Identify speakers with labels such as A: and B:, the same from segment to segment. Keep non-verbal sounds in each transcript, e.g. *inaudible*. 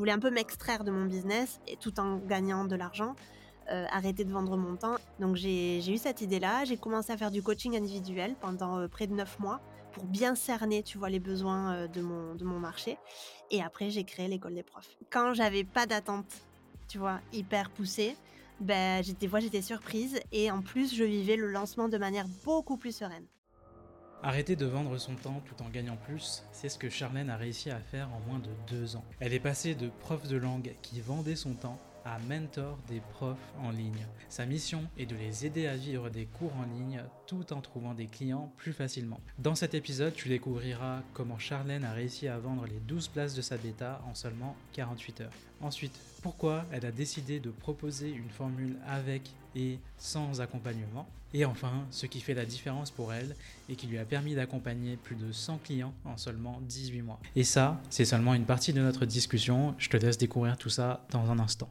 A: voulais un peu m'extraire de mon business et tout en gagnant de l'argent. Euh, arrêter de vendre mon temps. Donc j'ai eu cette idée-là, j'ai commencé à faire du coaching individuel pendant euh, près de neuf mois pour bien cerner, tu vois, les besoins euh, de, mon, marché. Et après, j'ai créé l'école des profs. Quand j'avais pas d'attente, tu vois, hyper poussée, ben, j'étais surprise et en plus je vivais le lancement de manière beaucoup plus sereine.
B: Arrêter de vendre son temps tout en gagnant plus, c'est ce que Charlène a réussi à faire en moins de deux ans. Elle est passée de prof de langue qui vendait son temps mentor des profs en ligne. Sa mission est de les aider à vivre des cours en ligne tout en trouvant des clients plus facilement. Dans cet épisode, tu découvriras comment Charlène a réussi à vendre les 12 places de sa bêta en seulement 48 heures. Ensuite, pourquoi elle a décidé de proposer une formule avec et sans accompagnement. Et enfin, ce qui fait la différence pour elle et qui lui a permis d'accompagner plus de 100 clients en seulement 18 mois. Et ça, c'est seulement une partie de notre discussion. Je te laisse découvrir tout ça dans un instant.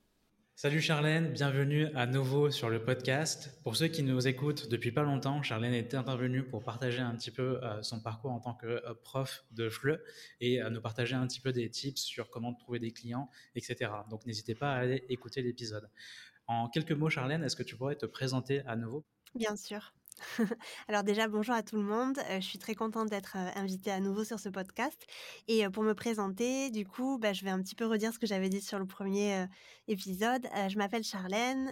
B: Salut Charlène, bienvenue à nouveau sur le podcast. Pour ceux qui nous écoutent depuis pas longtemps, Charlène est intervenue pour partager un petit peu euh, son parcours en tant que euh, prof de FLE et nous partager un petit peu des tips sur comment trouver des clients, etc. Donc n'hésitez pas à aller écouter l'épisode. En quelques mots, Charlène, est-ce que tu pourrais te présenter à nouveau?
A: Bien sûr. *laughs* Alors déjà, bonjour à tout le monde. Euh, je suis très contente d'être euh, invitée à nouveau sur ce podcast. Et euh, pour me présenter, du coup, bah, je vais un petit peu redire ce que j'avais dit sur le premier épisode. je m'appelle Charlène.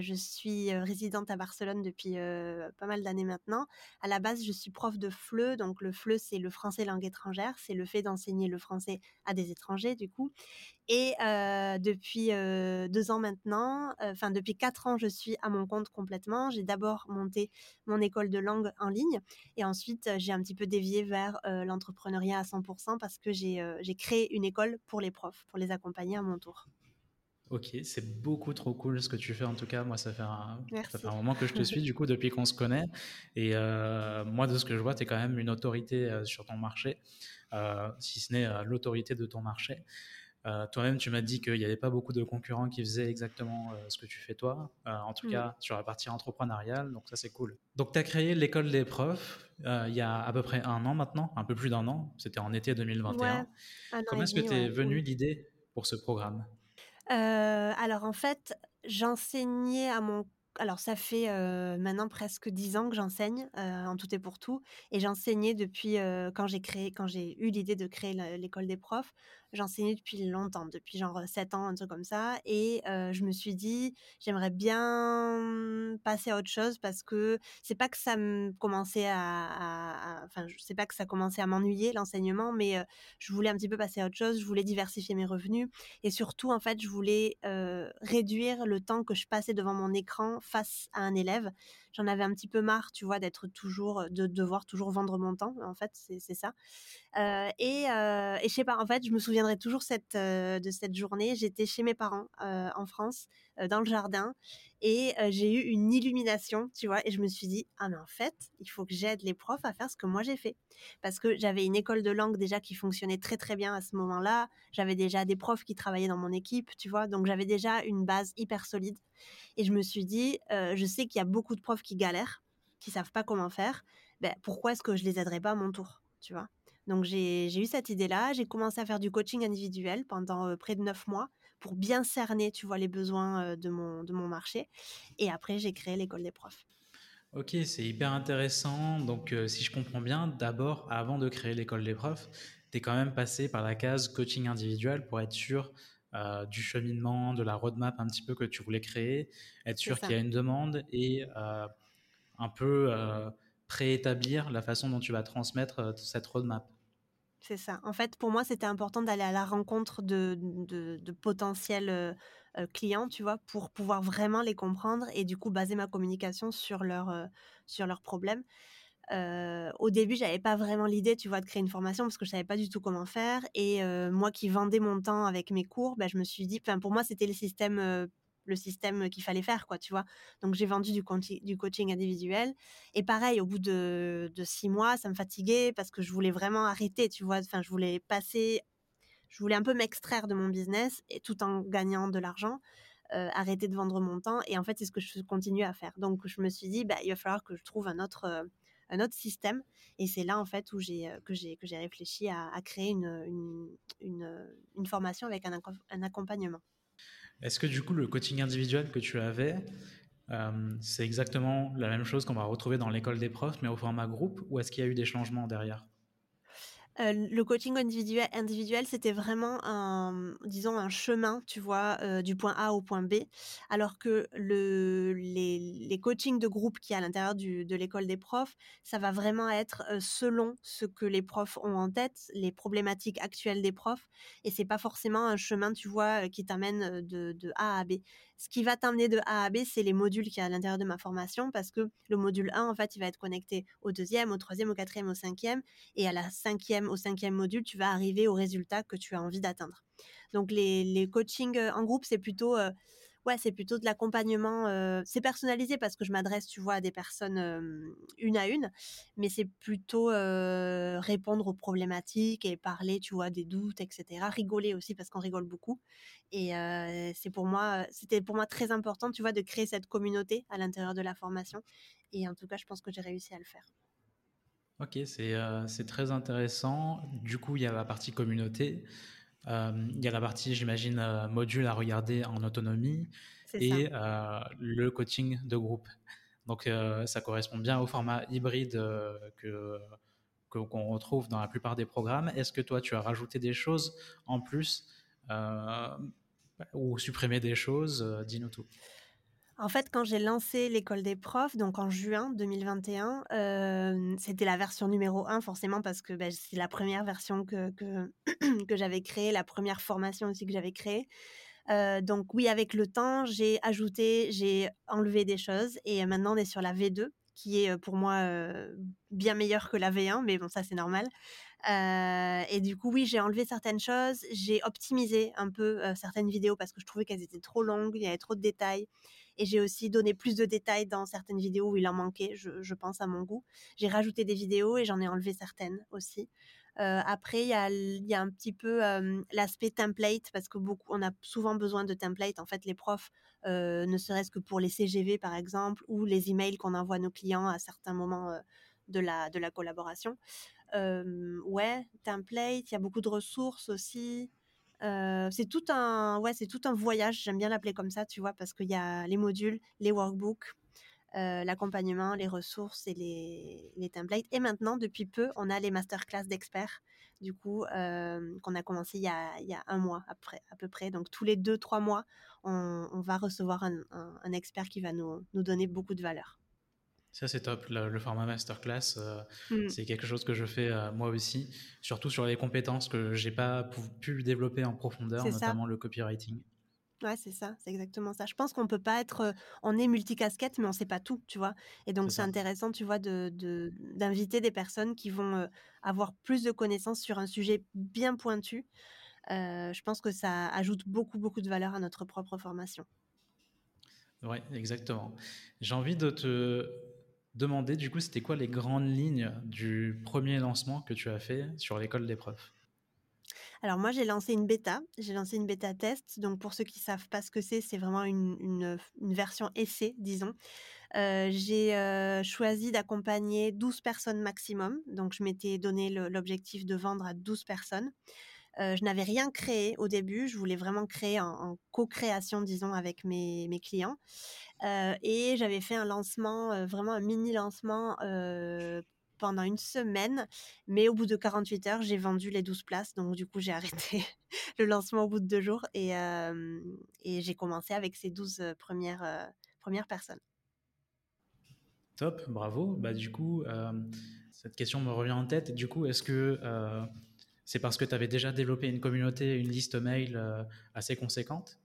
A: je suis résidente à Barcelone depuis pas mal d'années maintenant. À la base, je suis prof de FLE. Donc le FLE, c'est le français langue étrangère. C'est le fait d'enseigner le français à des étrangers, du coup. Et depuis deux ans maintenant, enfin depuis quatre ans, je suis à mon compte complètement. J'ai d'abord monté mon école de langue en ligne. Et ensuite, j'ai un petit peu dévié vers l'entrepreneuriat à 100% parce que j'ai créé une école pour les profs, pour les accompagner à mon tour.
B: Ok, c'est beaucoup trop cool ce que tu fais. En tout cas, moi, ça fait un, un moment que je te suis, *laughs* du coup, depuis qu'on se connaît. Et moi, de ce que je vois, tu es quand même une autorité sur ton marché, si ce n'est l'autorité de ton marché. Euh, toi-même, tu m'as dit qu'il n'y avait pas beaucoup de concurrents qui faisaient exactement euh, ce que tu fais toi, euh, en tout mm. cas sur la partie entrepreneuriale, donc ça c'est cool. Donc tu as créé l'école des profs il y a à peu près un an maintenant, un peu plus d'un an, c'était en été 2021. Comment est-ce que tu es venu l'idée pour ce programme?
A: Alors en fait, j'enseignais à mon alors ça fait maintenant presque dix ans que j'enseigne en tout et pour tout et j'enseignais depuis quand j'ai créé quand j'ai eu l'idée de créer l'école des profs j'enseignais depuis longtemps depuis genre sept ans un truc comme ça et je me suis dit j'aimerais bien passer à autre chose parce que c'est pas que ça me commençait à, enfin pas que ça commençait à m'ennuyer l'enseignement mais je voulais un petit peu passer à autre chose je voulais diversifier mes revenus et surtout en fait je voulais réduire le temps que je passais devant mon écran face à un élève. J'en avais un petit peu marre, tu vois, d'être toujours, de devoir toujours vendre mon temps. En fait, c'est ça. Et, euh, et je sais pas, en fait, je me souviendrai toujours cette, de cette journée. J'étais chez mes parents en France, dans le jardin, et j'ai eu une illumination, tu vois, et je me suis dit, ah mais en fait, il faut que j'aide les profs à faire ce que moi j'ai fait. Parce que j'avais une école de langue déjà qui fonctionnait très très bien à ce moment-là. J'avais déjà des profs qui travaillaient dans mon équipe, tu vois, donc j'avais déjà une base hyper solide. Et je me suis dit, je sais qu'il y a beaucoup de profs qui galèrent, qui savent pas comment faire. Ben, pourquoi est-ce que je les aiderais pas à mon tour, tu vois? Donc j'ai eu cette idée-là, j'ai commencé à faire du coaching individuel pendant près de neuf mois pour bien cerner, tu vois, les besoins de, mon, de mon marché. Et après, j'ai créé l'école des profs.
B: Ok, c'est hyper intéressant. Donc si je comprends bien, d'abord, avant de créer l'école des profs, tu es quand même passé par la case coaching individuel pour être sûr du cheminement, de la roadmap un petit peu que tu voulais créer, être sûr qu'il y a une demande et un peu préétablir la façon dont tu vas transmettre cette roadmap.
A: C'est ça. En fait, pour moi, c'était important d'aller à la rencontre de, de, potentiels euh, euh, clients, tu vois, pour pouvoir vraiment les comprendre et du coup baser ma communication sur, leur, euh, sur leurs problèmes. au début, j'avais pas vraiment l'idée, tu vois, de créer une formation parce que je savais pas du tout comment faire. Et moi qui vendais mon temps avec mes cours, bah, je me suis dit, pour moi, c'était le système le système qu'il fallait faire, quoi, tu vois? Donc j'ai vendu du, coaching individuel. Et pareil, au bout de, six mois, ça me fatiguait parce que je voulais vraiment arrêter, tu vois? Enfin, je voulais passer, je voulais un peu m'extraire de mon business et tout en gagnant de l'argent. Euh, arrêter de vendre mon temps et en fait c'est ce que je continue à faire donc je me suis dit bah, il va falloir que je trouve un autre euh, un autre système et c'est là en fait où j'ai euh, que j'ai que j'ai réfléchi à, créer une, une, une, formation avec un accompagnement
B: est-ce que du coup, le coaching individuel que tu avais, euh, c'est exactement la même chose qu'on va retrouver dans l'école des profs, mais au format groupe, ou est-ce qu'il y a eu des changements derrière?
A: Euh, le coaching individuel, individuel c'était vraiment un, disons, un chemin, tu vois, euh, du point A au point B, alors que le, les, les coachings de groupe qui à l'intérieur de l'école des profs, ça va vraiment être euh, selon ce que les profs ont en tête, les problématiques actuelles des profs, et c'est pas forcément un chemin, tu vois, qui t'amène de, de A à B. Ce qui va t'amener de A à B, c'est les modules qui y a à l'intérieur de ma formation, parce que le module 1, en fait, il va être connecté au deuxième, au troisième, au quatrième, au cinquième, et à la cinquième, au cinquième module, tu vas arriver au résultat que tu as envie d'atteindre. Donc les, les coachings euh, en groupe, c'est plutôt euh, c'est plutôt de l'accompagnement. C'est personnalisé parce que je m'adresse, tu vois, à des personnes une à une, mais c'est plutôt répondre aux problématiques et parler, tu vois, des doutes, etc. Rigoler aussi parce qu'on rigole beaucoup. Et c'est pour moi, c'était pour moi très important, tu vois, de créer cette communauté à l'intérieur de la formation. Et en tout cas, je pense que j'ai réussi à le faire.
B: Ok, c'est très intéressant. Du coup, il y a la partie communauté. Euh, il y a la partie, j'imagine, euh, module à regarder en autonomie et euh, le coaching de groupe. Donc, ça correspond bien au format hybride que qu'on retrouve dans la plupart des programmes. Est-ce que toi, tu as rajouté des choses en plus ou supprimé des choses? Dis-nous tout.
A: En fait, quand j'ai lancé l'école des profs, donc en juin 2021, euh, c'était la version numéro 1 forcément parce que bah, c'est la première version *clears throat* que, j'avais créée, la première formation aussi que j'avais créée. Donc oui, avec le temps, j'ai ajouté, j'ai enlevé des choses et maintenant on est sur la V2 qui est pour moi bien meilleure que la V1, mais bon ça c'est normal. et du coup oui, j'ai enlevé certaines choses, j'ai optimisé un peu certaines vidéos parce que je trouvais qu'elles étaient trop longues, il y avait trop de détails. Et j'ai aussi donné plus de détails dans certaines vidéos où il en manquait, je, pense, à mon goût. J'ai rajouté des vidéos et j'en ai enlevé certaines aussi. Euh, après, il y a, un petit peu l'aspect template parce que beaucoup, on a souvent besoin de template. En fait, les profs, euh, ne serait-ce que pour les CGV par exemple, ou les emails qu'on envoie à nos clients à certains moments de, la, de la collaboration. ouais, template, il y a beaucoup de ressources aussi c'est tout un, ouais, c'est tout un voyage. J'aime bien l'appeler comme ça, tu vois, parce qu'il y a les modules, les workbooks, l'accompagnement, les ressources et les, templates. Et maintenant, depuis peu, on a les masterclass d'experts, du coup, qu'on a commencé il y a, un mois après, à peu près. Donc, tous les deux, trois mois, on, va recevoir un, expert qui va nous donner beaucoup de valeur.
B: Ça, c'est top. Le, format masterclass, euh, mm. c'est quelque chose que je fais euh, moi aussi, surtout sur les compétences que j'ai pas pu, développer en profondeur, notamment le copywriting.
A: Ouais, c'est ça, c'est exactement ça. Je pense qu'on peut pas être, euh, on est multicasquette, mais on sait pas tout, tu vois. Et donc c'est intéressant, tu vois, de d'inviter des personnes qui vont avoir plus de connaissances sur un sujet bien pointu. je pense que ça ajoute beaucoup beaucoup de valeur à notre propre formation.
B: Oui, exactement. J'ai envie de te demander, du coup, c'était quoi les grandes lignes du premier lancement que tu as fait sur l'école des profs?
A: Alors moi j'ai lancé une bêta, j'ai lancé une bêta test. Donc pour ceux qui savent pas ce que c'est, c'est vraiment une, version essai, disons. Euh, j'ai euh, choisi d'accompagner 12 personnes maximum. Donc je m'étais donné l'objectif de vendre à 12 personnes. Je n'avais rien créé au début, je voulais vraiment créer en, co-création, disons, avec mes, clients. Et j'avais fait un lancement, vraiment un mini lancement pendant une semaine. Mais au bout de 48 heures, j'ai vendu les 12 places. Donc, du coup, j'ai *laughs* arrêté le lancement au bout de deux jours et, et j'ai commencé avec ces 12 premières, premières personnes.
B: Top, bravo. Bah, du coup, cette question me revient en tête. Du coup, est-ce que c'est parce que tu avais déjà développé une communauté, une liste mail assez conséquente?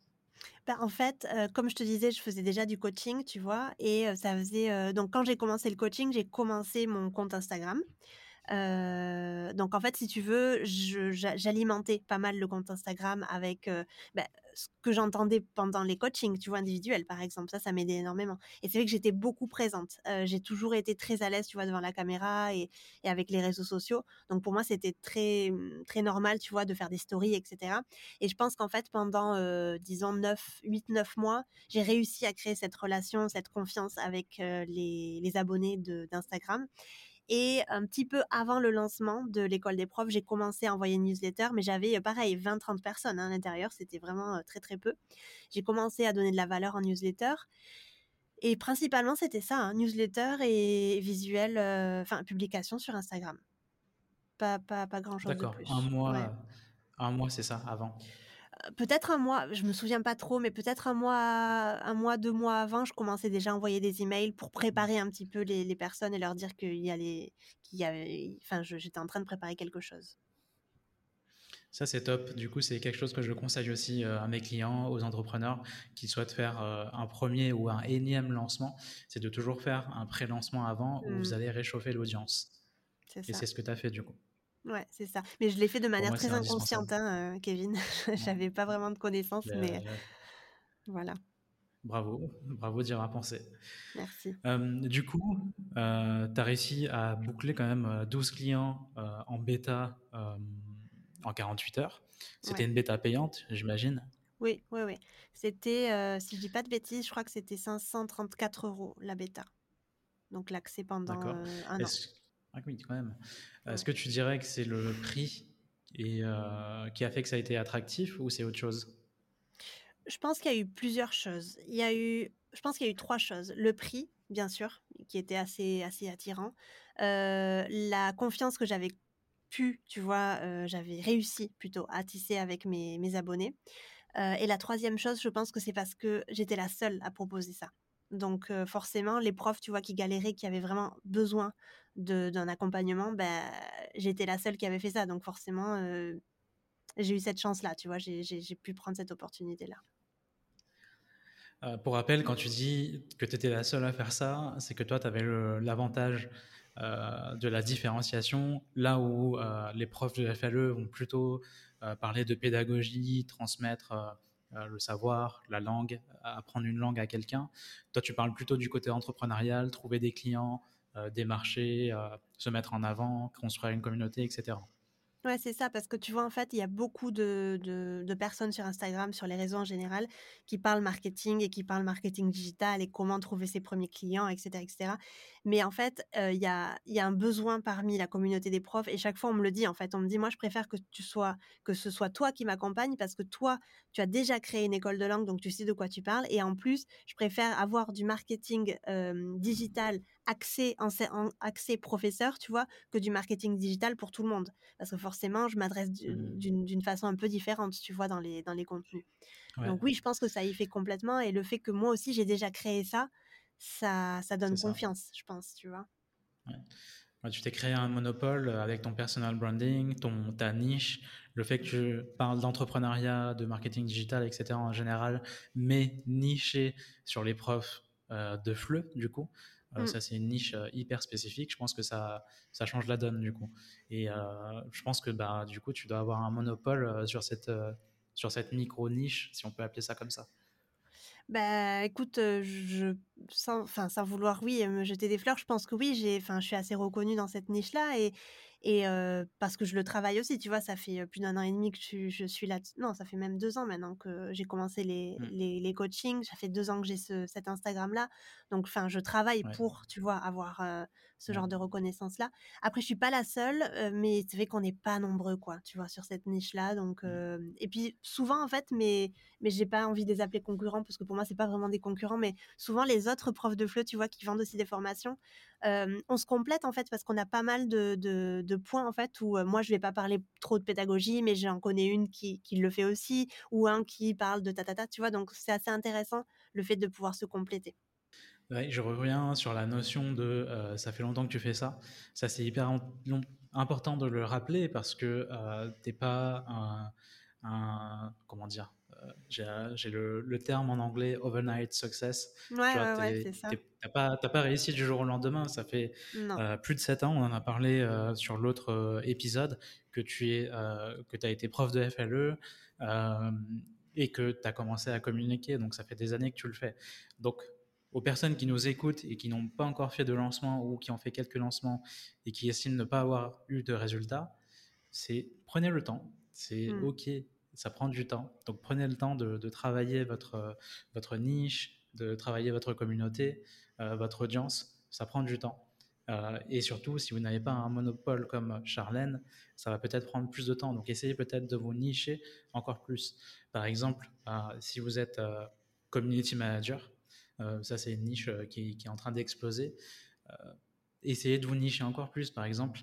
A: Bah, en fait, heu, comme je te disais, je faisais déjà du coaching, tu vois? Et heu, ça faisait, donc quand j'ai commencé le coaching, j'ai commencé mon compte Instagram. Donc en fait, si tu veux, j'alimentais pas mal le compte Instagram avec, bah, ce que j'entendais pendant les coachings, tu vois, individuels, par exemple. Ça, ça m'aidait énormément et c'est vrai que j'étais beaucoup présente. J'ai toujours été très à l'aise, tu vois, devant la caméra et avec les réseaux sociaux. Donc pour moi, c'était très, mmh, très normal, tu vois, de faire des stories et cetera et je pense qu'en fait, pendant, disons 9, 8-9 mois, j'ai réussi à créer cette relation, cette confiance avec, les les abonnés d'Instagram et un petit peu avant le lancement de l'école des profs, j'ai commencé à envoyer une newsletter, mais j'avais, heu, pareil 20-30 personnes, hein, à l'intérieur, c'était vraiment, très, très peu. J'ai commencé à donner de la valeur en newsletter et principalement, c'était ça, hein, newsletter et visuel, enfin publication sur Instagram. Pas pas pas grand chose
B: D'accord, un.
A: Ouais.
B: mois, un mois, c'est ça, avant?
A: Peut-être un mois, je me souviens pas trop, mais peut-être un mois un mois, 2 mois avant, je commençais déjà à envoyer des emails pour préparer un petit peu les les personnes et leur dire qu'il y allait qu'il y avait enfin, j'étais en train de préparer quelque chose.
B: Ça, c'est top. Du coup, c'est quelque chose que je conseille aussi euh, à mes clients, aux entrepreneurs qui souhaitent faire euh, un premier ou un énième lancement. C'est de toujours faire un pré-lancement avant où vous
A: Mmh.
B: allez réchauffer l'audience.
A: C'est
B: Et c'est ce que tu as fait du coup.
A: Ouais, c'est ça. Mais je l'ai fait de manière
B: moi,
A: très inconsciente, hein, heu, Kevin. *laughs* J'avais pas vraiment de connaissances,
B: Euh,
A: mais voilà.
B: bravo, bravo d'y avoir pensé.
A: Merci.
B: Euh, du coup, euh, tu as réussi à boucler quand même euh, 12 clients euh, en bêta euh, en 48 heures. C'était
A: Ouais.
B: une bêta payante, j'imagine.
A: Oui, oui, oui. C'était, si je dis pas de bêtises, je crois que c'était 534 € la bêta. Donc l'accès pendant, 1 an.
B: Est-ce ah oui, quand même. Est-ce
A: Ouais.
B: que tu dirais que c'est le prix et euh, qui a fait que ça a été attractif ou c'est autre chose?
A: Je pense qu'il y a eu plusieurs choses. Il y a eu je pense qu'il y a eu 3 choses. Le prix, bien sûr, qui était assez assez attirant. Heu, la confiance que j'avais pu, tu vois, j'avais réussi plutôt à tisser avec mes mes abonnés. Et la troisième chose, je pense que c'est parce que j'étais la seule à proposer ça. Donc forcément, les profs, tu vois, qui galéraient, qui avaient vraiment besoin d'un accompagnement, bah, j'étais la seule qui avait fait ça. Donc forcément, heu, j'ai eu cette chance-là, tu vois? J'ai pu prendre cette opportunité-là.
B: Euh, pour rappel, quand tu dis que tu étais la seule à faire ça, c'est que toi, tu avais l'avantage euh, de la différenciation, là où euh, les profs de FLE vont plutôt euh, parler de pédagogie, transmettre euh, euh, le savoir, la langue, apprendre une langue à quelqu'un. Toi, tu parles plutôt du côté entrepreneurial, trouver des clients, euh, des marchés, euh, se mettre en avant, construire une communauté, etc.
A: Ouais, c'est ça, parce que tu vois, en fait, il y a beaucoup de de personnes sur Instagram, sur les réseaux en général, qui parlent marketing et qui parlent marketing digital et comment trouver ses premiers clients et cetera et cetera. Mais en fait, heu, il y a y a un besoin parmi la communauté des profs et chaque fois on me le dit, en fait. On me dit: «Moi, je préfère que tu sois que ce soit toi qui m'accompagne parce que toi, tu as déjà créé une école de langue, donc tu sais de quoi tu parles et en plus, je préfère avoir du marketing, digital axé ense en axé professeur, tu vois, que du marketing digital pour tout le monde». Parce que forcément, je m'adresse
B: Mmh.
A: d'une façon un peu différente, tu vois, dans les dans les contenus.
B: Ouais,
A: Donc oui, je pense que ça y fait complètement et le fait que moi aussi j'ai déjà créé ça, ça ça donne
B: ça.
A: confiance, je pense, tu vois?
B: Ouais, tu t'es créé un monopole avec ton personal branding, ton, ta niche, le fait que tu parles d'entrepreneuriat, de marketing digital, etc. en général, mais niché sur les profs euh, de FLE, du coup.
A: Mmh.
B: ça, c'est une niche euh, hyper spécifique. Je pense que ça, ça change la donne, du coup. Et euh, je pense que, bah, du coup, tu dois avoir un monopole euh, sur cette, sur cette micro-niche, si on peut appeler ça comme ça.
A: Bah, écoute, je sans enfin, sans vouloir, oui, me jeter des fleurs, je pense que oui, j'ai enfin, je suis assez reconnue dans cette niche-là et et parce que je le travaille aussi, tu vois? Ça fait, plus d'1 an et demi que je je suis là non, ça fait même 2 ans maintenant que j'ai commencé les
B: Mm.
A: les les coachings. Ça fait 2 ans que j'ai ce cet Instagram-là. Donc enfin, je travaille
B: Ouais.
A: pour, tu vois, avoir, ce genre de reconnaissance-là. Après, je suis pas la seule, mais c'est vrai qu'on n'est pas nombreux, quoi, tu vois, sur cette niche-là. Donc
B: Mm.
A: heu et puis souvent, en fait, mes mais j'ai pas envie de les appeler concurrents parce que pour moi, c'est pas vraiment des concurrents, mais souvent les autres profs de FLE, tu vois, qui vendent aussi des formations, on se complète en fait parce qu'on a pas mal de de de points en fait où, moi je vais pas parler trop de pédagogie, mais j'en connais une qui qui le fait aussi ou un qui parle de ta tu vois? Donc c'est assez intéressant le fait de pouvoir se compléter.
B: Ouais, je reviens sur la notion de euh, ça fait longtemps que tu fais ça. Ça, c'est hyper important de le rappeler parce que euh, t'es pas un, un- comment dire, j'ai le, terme en anglais overnight success.
A: Ouais, ouais, ouais c'est ça.
B: T'as pas, pas réussi du jour au lendemain. Ça fait plus de 7 ans, on en a parlé sur l'autre épisode, que tu es, que as été prof de FLE et que tu as commencé à communiquer. Donc, ça fait des années que tu le fais. Donc, aux personnes qui nous écoutent et qui n'ont pas encore fait de lancement ou qui ont fait quelques lancements et qui estiment ne pas avoir eu de résultats, c'est prenez le temps. C'est mmh. OK, ça prend du temps. Donc, prenez le temps de, travailler votre, votre niche, de travailler votre communauté, euh, votre audience. Ça prend du temps. Euh, et surtout, si vous n'avez pas un monopole comme Charlène, ça va peut-être prendre plus de temps. Donc, essayez peut-être de vous nicher encore plus. Par exemple, euh, si vous êtes euh, community manager, ça c'est une niche qui, qui, est en train d'exploser. essayez de vous nicher encore plus. Par exemple,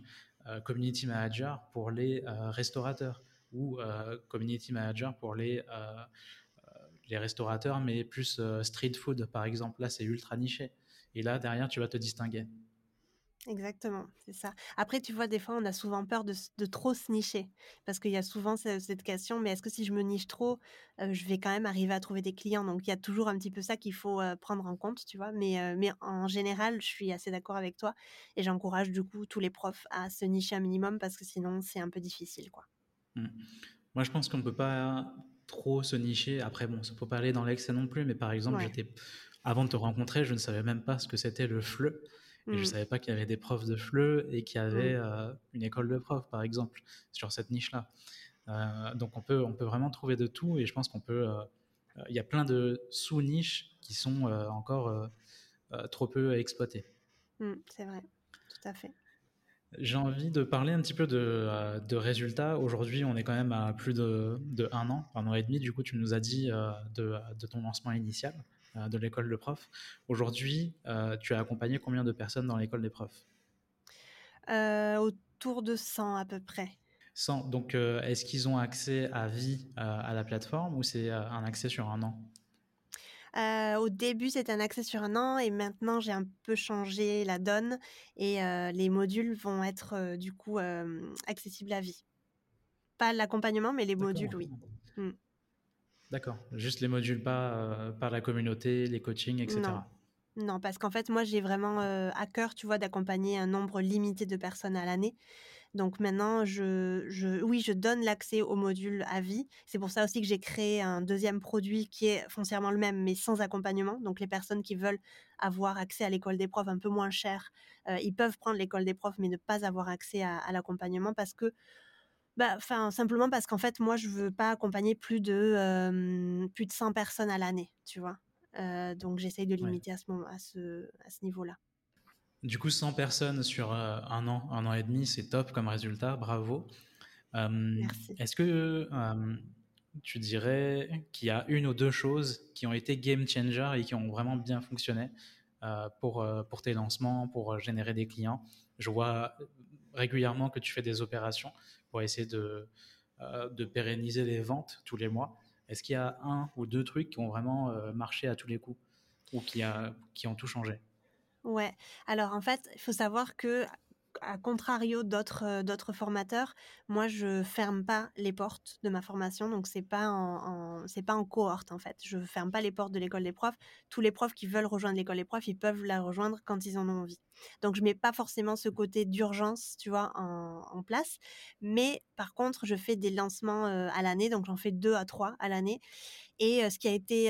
B: community manager pour les restaurateurs ou community manager pour les les restaurateurs, mais plus street food, par exemple. Là, c'est ultra niché. Et là, derrière, tu vas te distinguer.
A: Exactement, c'est ça. Après, tu vois, des fois, on a souvent peur de, de trop se nicher, parce qu'il y a souvent cette, question, mais est-ce que si je me niche trop, euh, je vais quand même arriver à trouver des clients? Donc, il y a toujours un petit peu ça qu'il faut euh, prendre en compte, tu vois. Mais, euh, mais en général, je suis assez d'accord avec toi, et j'encourage du coup tous les profs à se nicher un minimum, parce que sinon, c'est un peu difficile, quoi.
B: Mmh. Moi, je pense qu'on ne peut pas trop se nicher. Après, bon, ça ne faut pas aller dans l'excès non plus, mais par exemple, j'étais avant de te rencontrer, je ne savais même pas ce que c'était le FLE. Et je ne mmh. savais pas qu'il y avait des profs de FLE et qu'il y avait mmh. euh, une école de profs, par exemple, sur cette niche-là. Euh, donc on peut, on peut vraiment trouver de tout et je pense qu'on peut... Euh, il y a plein de sous-niches qui sont encore trop peu exploitées.
A: Mmh, c'est vrai, tout à fait.
B: J'ai envie de parler un petit peu de, de résultats. Aujourd'hui, on est quand même à plus de, de, un an, un an et demi. Du coup, tu nous as dit de, de ton lancement initial. Euh, de l'école de profs. Aujourd'hui, euh, tu as accompagné combien de personnes dans l'école des profs?
A: Euh, Autour de 100 à peu près.
B: 100. Donc, est-ce qu'ils ont accès à vie à la plateforme ou c'est un accès sur un an?
A: Au début, c'était un accès sur un an et maintenant, j'ai un peu changé la donne et les modules vont être du coup accessibles à vie. Pas l'accompagnement, mais les modules, oui.
B: D'accord. Juste les modules, pas euh, par la communauté, les coachings, etc.
A: Non, parce qu'en fait, moi, j'ai vraiment euh, à cœur, tu vois, d'accompagner un nombre limité de personnes à l'année. Donc maintenant, je, je, oui, je donne l'accès aux modules à vie. C'est pour ça aussi que j'ai créé un deuxième produit qui est foncièrement le même, mais sans accompagnement. Donc les personnes qui veulent avoir accès à l'école des profs un peu moins cher, euh, ils peuvent prendre l'école des profs, mais ne pas avoir accès à l'accompagnement parce que bah, enfin, simplement parce qu'en fait, moi, je veux pas accompagner plus de, plus de 100 personnes à l'année, tu vois? donc j'essaye de limiter à ce moment à ce à ce niveau-là.
B: Du coup, 100 personnes sur, un an, un an et demi, c'est top comme résultat, bravo.
A: Merci.
B: est-ce que, tu dirais qu'il y a une ou deux choses qui ont été game changer et qui ont vraiment bien fonctionné, pour, pour tes lancements, pour, générer des clients? Je vois régulièrement que tu fais des opérations pour essayer de, euh, de pérenniser les ventes tous les mois. Est-ce qu'il y a un ou deux trucs qui ont vraiment euh, marché à tous les coups ou qui, a, qui ont tout changé?
A: Ouais. Alors en fait, il faut savoir que à contrario d'autres euh, d'autres formateurs, moi je ferme pas les portes de ma formation, donc c'est pas en, c'est pas en cohorte en fait. Je ferme pas les portes de l'école des profs. Tous les profs qui veulent rejoindre l'école des profs, ils peuvent la rejoindre quand ils en ont envie. Donc je mets pas forcément ce côté d'urgence, tu vois, en, place. Mais par contre, je fais des lancements à l'année, donc j'en fais deux à trois à l'année. Et ce qui a été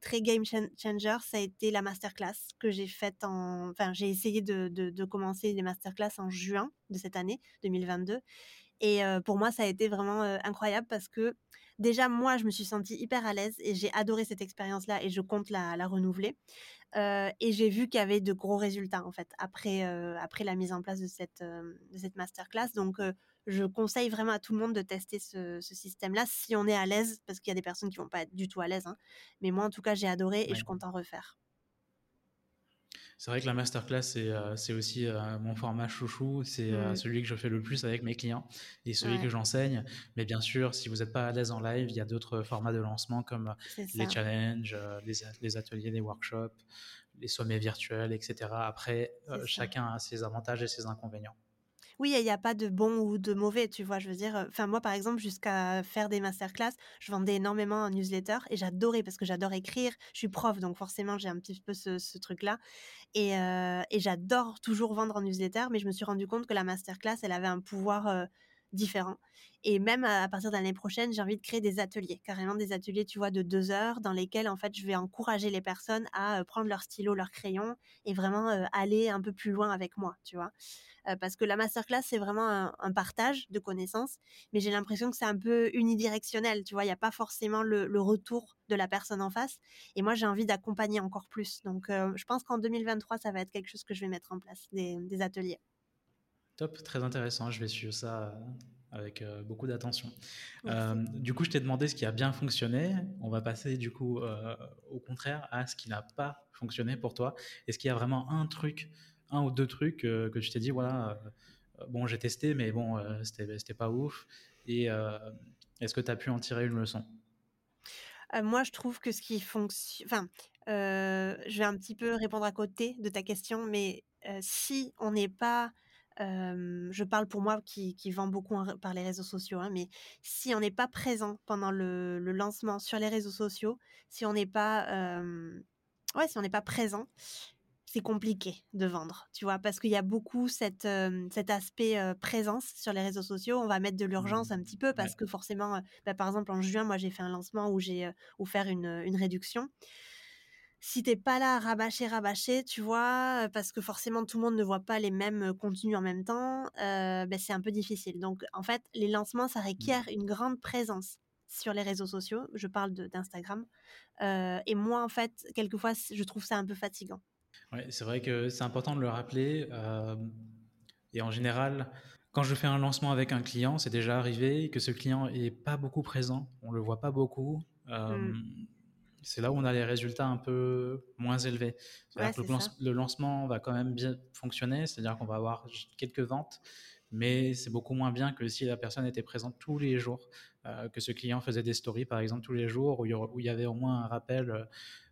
A: très game changer, ça a été la masterclass que j'ai faite en. Enfin, j'ai essayé de, commencer les masterclass en juin de cette année 2022. Et pour moi, ça a été vraiment incroyable parce que déjà, moi, je me suis sentie hyper à l'aise et j'ai adoré cette expérience-là et je compte la renouveler. Et j'ai vu qu'il y avait de gros résultats en fait après, après la mise en place de cette, de cette masterclass. Donc, je conseille vraiment à tout le monde de tester ce, système-là si on est à l'aise, parce qu'il y a des personnes qui vont pas être du tout à l'aise. Hein. Mais moi, en tout cas, j'ai adoré et je compte en refaire.
B: C'est vrai que la masterclass, c'est euh, aussi euh, mon format chouchou. C'est euh, mmh. celui que je fais le plus avec mes clients et celui que j'enseigne. Mais bien sûr, si vous n'êtes pas à l'aise en live, il y a d'autres formats de lancement comme les challenges, les, les, ateliers, les workshops, les sommets virtuels, etc. Après, chacun a ses avantages et ses inconvénients.
A: Oui il y a pas de bon ou de mauvais, tu vois? Je veux dire, enfin moi, par exemple, jusqu'à faire des masterclass, je vendais énormément en newsletter et j'adorais parce que j'adore écrire. Je suis prof donc forcément j'ai un petit peu ce truc-là et et j'adore toujours vendre en newsletter mais je me suis rendu compte que la masterclass, elle avait un pouvoir, heu, différent et même à partir de l'année prochaine, j'ai envie de créer des ateliers, carrément des ateliers, tu vois, de 2 heures dans lesquels, en fait, je vais encourager les personnes à, heu, prendre leur stylo, leur crayon et vraiment, heu, aller un peu plus loin avec moi, tu vois? Heu, parce que la masterclass, c'est vraiment un partage de connaissances, mais j'ai l'impression que c'est un peu unidirectionnel, tu vois? Il y a pas forcément le retour de la personne en face et moi, j'ai envie d'accompagner encore plus donc je pense qu'en 2023, ça va être quelque chose que je vais mettre en place, des ateliers.
B: Top, très intéressant. Je vais suivre ça, heu, avec, heu, beaucoup d'attention. Hem, du coup, je t'ai demandé ce qui a bien fonctionné. On va passer du coup, au contraire à ce qui n'a pas fonctionné pour toi. Est-ce qu'il y a vraiment un truc, un ou 2 trucs, que tu t'es dit: «Voilà, bon j'ai testé mais bon, c'était pas ouf» et est-ce que tu as pu en tirer une leçon?
A: Moi, je trouve que ce qui fonction enfin, je vais un petit peu répondre à côté de ta question, mais si on n'est pas, je parle pour moi qui qui vend beaucoup en par les réseaux sociaux, hein, mais si on n'est pas présent pendant le le lancement sur les réseaux sociaux, si on n'est pas, ouais, si on n'est pas présent, c'est compliqué de vendre, tu vois? Parce qu'il y a beaucoup cet, aspect, présence sur les réseaux sociaux. On va mettre de l'urgence un petit peu
B: Mmh,
A: parce
B: ouais.
A: que forcément, bah, par exemple en juin, moi j'ai fait un lancement où j'ai, offert une, une réduction. Si tu es pas là à rabâcher, rabâcher, tu vois? Parce que forcément tout le monde ne voit pas les mêmes, contenus en même temps, beh, c'est un peu difficile. Donc en fait, les lancements, ça
B: Mmh.
A: requiert une grande présence sur les réseaux sociaux. Je parle de d'Instagram, et moi, en fait, quelquefois, je trouve ça un peu fatigant.
B: Ouais, c'est vrai que c'est important de le rappeler. et en général, quand je fais un lancement avec un client, c'est déjà arrivé que ce client est pas beaucoup présent, on le voit pas beaucoup.
A: Mmh.
B: C'est là où on a les résultats un peu moins élevés.
A: Ouais,
B: que le
A: ça.
B: lance le lancement va quand même bien fonctionner, c'est-à-dire qu'on va avoir quelques ventes, mais c'est beaucoup moins bien que si la personne était présente tous les jours, heu, que ce client faisait des stories, par exemple, tous les jours, où il y aura où il y avait au moins un rappel, heu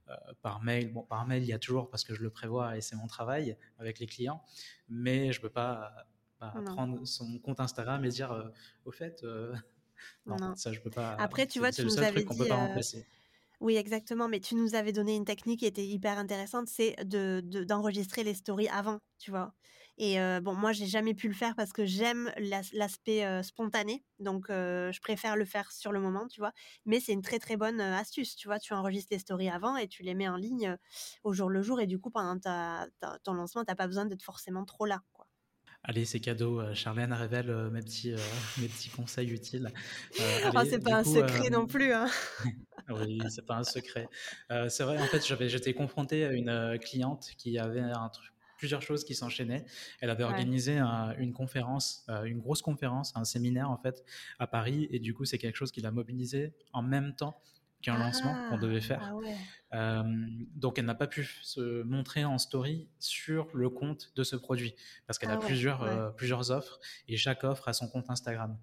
B: heu, par mail. Bon, par mail, il y a toujours parce que je le prévois et c'est mon travail avec les clients, mais je peux pas, pas
A: Non,
B: prendre son compte Instagram et dire, «Au fait, heu» *laughs* non,
A: non.
B: ça je peux pas,
A: Après, tu vois, tu nous avais dit. Oui, exactement, mais tu nous avais donné une technique qui était hyper intéressante, c'est de de d'enregistrer les stories avant, tu vois? Et bon, moi, j'ai jamais pu le faire parce que j'aime l'as l'aspect, spontané, donc je préfère le faire sur le moment, tu vois? Mais c'est une très, très bonne, astuce, tu vois? Tu enregistres les stories avant et tu les mets en ligne, au jour le jour et du coup, pendant ta ton lancement, tu as pas besoin d'être forcément trop là, quoi.
B: Allez, c'est cadeau, heu, Charlène révèle, heu, mes petits, heu, *laughs* mes petits conseils utiles. Heu, *laughs*
A: Oh, c'est pas un secret non plus, hein? *laughs*
B: oui, c'est pas un secret. C'est vrai, en fait, j'avais j'étais confronté à une, cliente qui avait un truc plusieurs choses qui s'enchaînaient. Elle avait
A: Ouais.
B: organisé un une conférence, une grosse conférence, un séminaire, en fait, à Paris et du coup, c'est quelque chose qui l'a mobilisée en même temps qu'un lancement qu'on
A: Ah!
B: devait
A: Ah
B: faire.
A: ouais.
B: Hem, donc elle n'a pas pu se montrer en story sur le compte de ce produit parce qu'elle a
A: Ah ouais,
B: plusieurs,
A: ouais.
B: heu, plusieurs offres et chaque offre a son compte Instagram.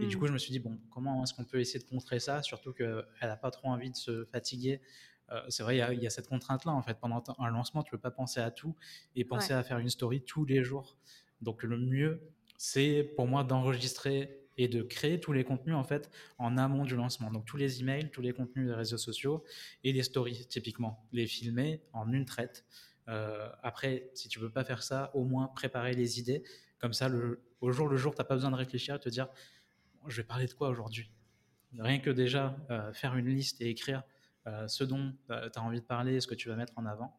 B: Et du
A: Mmh.
B: coup, je me suis dit, bon, comment est-ce qu'on peut essayer de contrer ça? Surtout qu'elle n'a pas trop envie de se fatiguer. Euh, c'est vrai, il y, y a cette contrainte-là, en fait. Pendant un lancement, tu ne peux pas penser à tout et penser à faire une story tous les jours. Donc, le mieux, c'est pour moi d'enregistrer et de créer tous les contenus, en fait, en amont du lancement. Donc, tous les emails, tous les contenus des réseaux sociaux et les stories, typiquement. Les filmer en une traite. Euh, après, si tu ne peux pas faire ça, au moins préparer les idées. Comme ça, le, au jour le jour, tu n'as pas besoin de réfléchir et te dire je vais parler de quoi aujourd'hui? Rien que déjà euh, faire une liste et écrire euh, ce dont tu as envie de parler, ce que tu vas mettre en avant,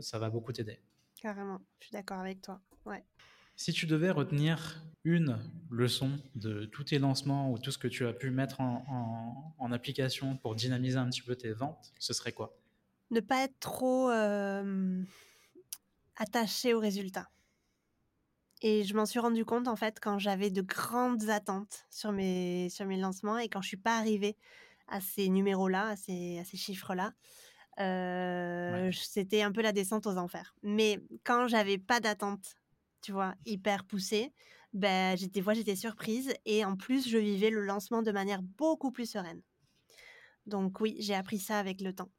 B: ça va beaucoup t'aider.
A: Carrément, je suis d'accord avec toi. Ouais.
B: Si tu devais retenir une leçon de tous tes lancements ou tout ce que tu as pu mettre en, en- en application pour dynamiser un petit peu tes ventes, ce serait quoi?
A: Ne pas être trop, hem, attaché aux résultats et je m'en suis rendu compte, en fait, quand j'avais de grandes attentes sur mes sur mes lancements et quand je suis pas arrivée à ces numéros-là, à ces à ces chiffres-là,
B: Ouais.
A: j c'était un peu la descente aux enfers. Mais quand j'avais pas d'attente, tu vois, hyper poussée, j'étais des fois, j'étais surprise et en plus, je vivais le lancement de manière beaucoup plus sereine. Donc oui, j'ai appris ça avec le temps.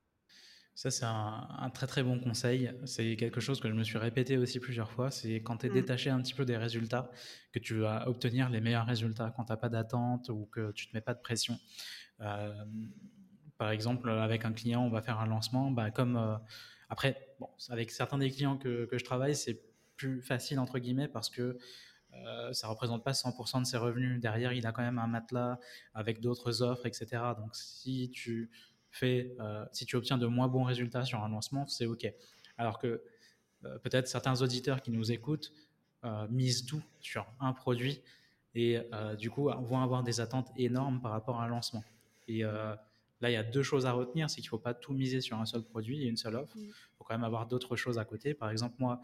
B: Ça, c'est un, très très bon conseil. C'est quelque chose que je me suis répété aussi plusieurs fois. C'est quand tu es mmh. détaché un petit peu des résultats, que tu vas obtenir les meilleurs résultats, quand tu n'as pas d'attente ou que tu ne te mets pas de pression. Euh, par exemple, avec un client, on va faire un lancement. Bah, comme euh, Après, bon, avec certains des clients que, que je travaille, c'est plus facile, entre guillemets, parce que euh, ça représente pas 100% de ses revenus. Derrière, il a quand même un matelas avec d'autres offres, etc. Donc, si tu fais, euh, si tu obtiens de moins bons résultats sur un lancement, c'est OK. Alors que euh, peut-être certains auditeurs qui nous écoutent euh, misent tout sur un produit et du coup vont avoir des attentes énormes par rapport à un lancement. Et Là, il y a deux choses à retenir, c'est qu'il ne faut pas tout miser sur un seul produit et une seule offre. Il mm. faut quand même avoir d'autres choses à côté. Par exemple, moi,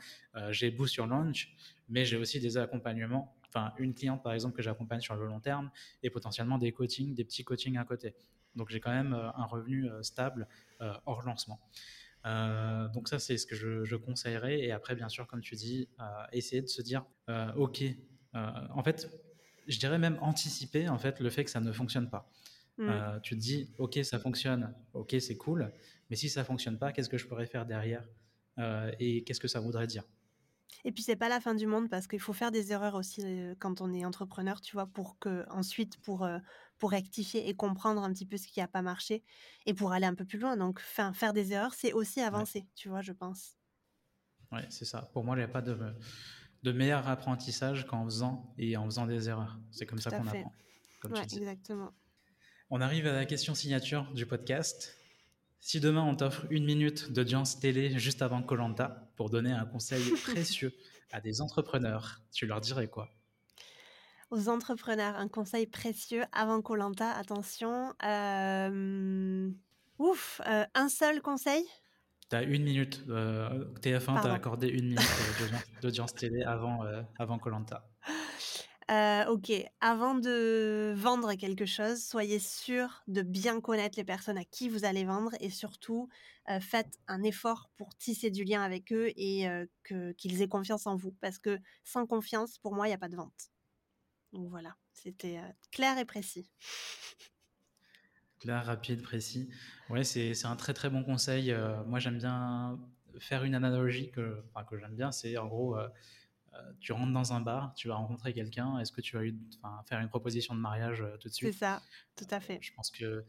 B: j'ai Boost sur Launch, mais j'ai aussi des accompagnements. Enfin, une cliente, par exemple, que j'accompagne sur le long terme et potentiellement des coachings, des petits coachings à côté. Donc j'ai quand même euh, un revenu euh, stable euh, hors lancement. donc ça, c'est ce que je, conseillerais. Et après, bien sûr, comme tu dis, essayer de se dire, OK, en fait, je dirais même anticiper en fait le fait que ça ne fonctionne pas. Mm. tu te dis, OK, ça fonctionne, OK, c'est cool, mais si ça fonctionne pas, qu'est-ce que je pourrais faire derrière et qu'est-ce que ça voudrait dire?
A: Et puis c'est pas la fin du monde parce qu'il faut faire des erreurs aussi quand on est entrepreneur, tu vois, pour que ensuite pour pour rectifier et comprendre un petit peu ce qui a pas marché et pour aller un peu plus loin. Donc faire des erreurs, c'est aussi avancer, tu vois, je pense.
B: Oui, c'est ça. Pour moi, il n'y a pas de, de meilleur apprentissage qu'en faisant et en faisant des erreurs. C'est comme ça qu'on apprend.
A: Comme exactement.
B: On arrive à la question signature du podcast. Si demain on t'offre une minute d'audience télé juste avant Colanta pour donner un conseil *laughs* précieux à des entrepreneurs, tu leur dirais quoi?
A: Aux entrepreneurs, un conseil précieux avant Colanta, attention. Euh, ouf, euh, un seul conseil?
B: Tu as une minute. Euh, TF1 t'a accordé une minute *laughs* d'audience télé avant Colanta.
A: Euh, ok, avant de vendre quelque chose, soyez sûr de bien connaître les personnes à qui vous allez vendre et surtout euh, faites un effort pour tisser du lien avec eux et euh, qu'ils aient confiance en vous parce que sans confiance, pour moi, il n'y a pas de vente. Donc voilà, c'était clair et précis.
B: Clair, rapide, précis. Ouais, c'est un très très bon conseil. moi, j'aime bien faire une analogie que, que j'aime bien. C'est en gros tu rentres dans un bar, tu vas rencontrer quelqu'un, est-ce que tu vas faire une proposition de mariage euh, tout de suite?
A: C'est ça, tout à fait.
B: Je pense que euh,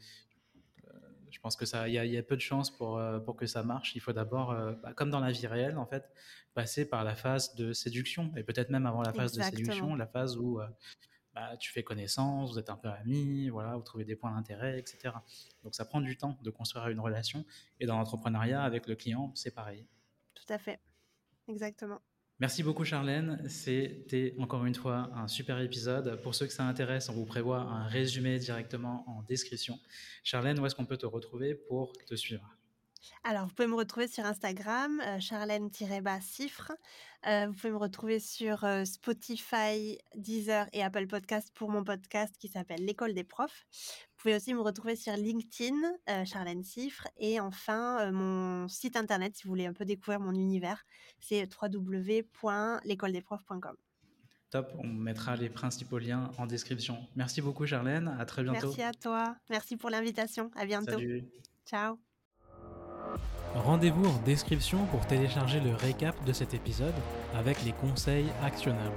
B: je pense que ça, il y, a peu de chances pour pour que ça marche. Il faut d'abord, bah, comme dans la vie réelle, en fait, passer par la phase de séduction et peut-être même avant la phase de séduction, la phase où bah, tu fais connaissance, vous êtes un peu amis, voilà, vous trouvez des points d'intérêt, etc. Donc ça prend du temps de construire une relation. Et dans l'entrepreneuriat avec le client, c'est pareil.
A: Tout à fait, exactement.
B: Merci beaucoup Charlène, c'était encore une fois un super épisode. Pour ceux que ça intéresse, on vous prévoit un résumé directement en description. Charlène, où est-ce qu'on peut te retrouver pour te suivre?
A: Alors, vous pouvez me retrouver sur Instagram, euh, charlène-cifre. Euh, vous pouvez me retrouver sur euh, Spotify, Deezer et Apple Podcast pour mon podcast qui s'appelle L'école des profs. Pouvez aussi me retrouver sur LinkedIn, Charlène Cifre. Et enfin, mon site internet, si vous voulez un peu découvrir mon univers, c'est www.l'écoledesprofs.com.
B: Top, on mettra les principaux liens en description. Merci beaucoup Charlène, à très bientôt.
A: Merci à toi, merci pour l'invitation, à bientôt.
B: Salut.
A: Ciao.
B: Rendez-vous en description pour télécharger le récap de cet épisode avec les conseils actionnables.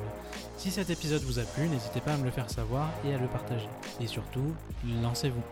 B: Si cet épisode vous a plu, n'hésitez pas à me le faire savoir et à le partager. Et surtout, lancez-vous.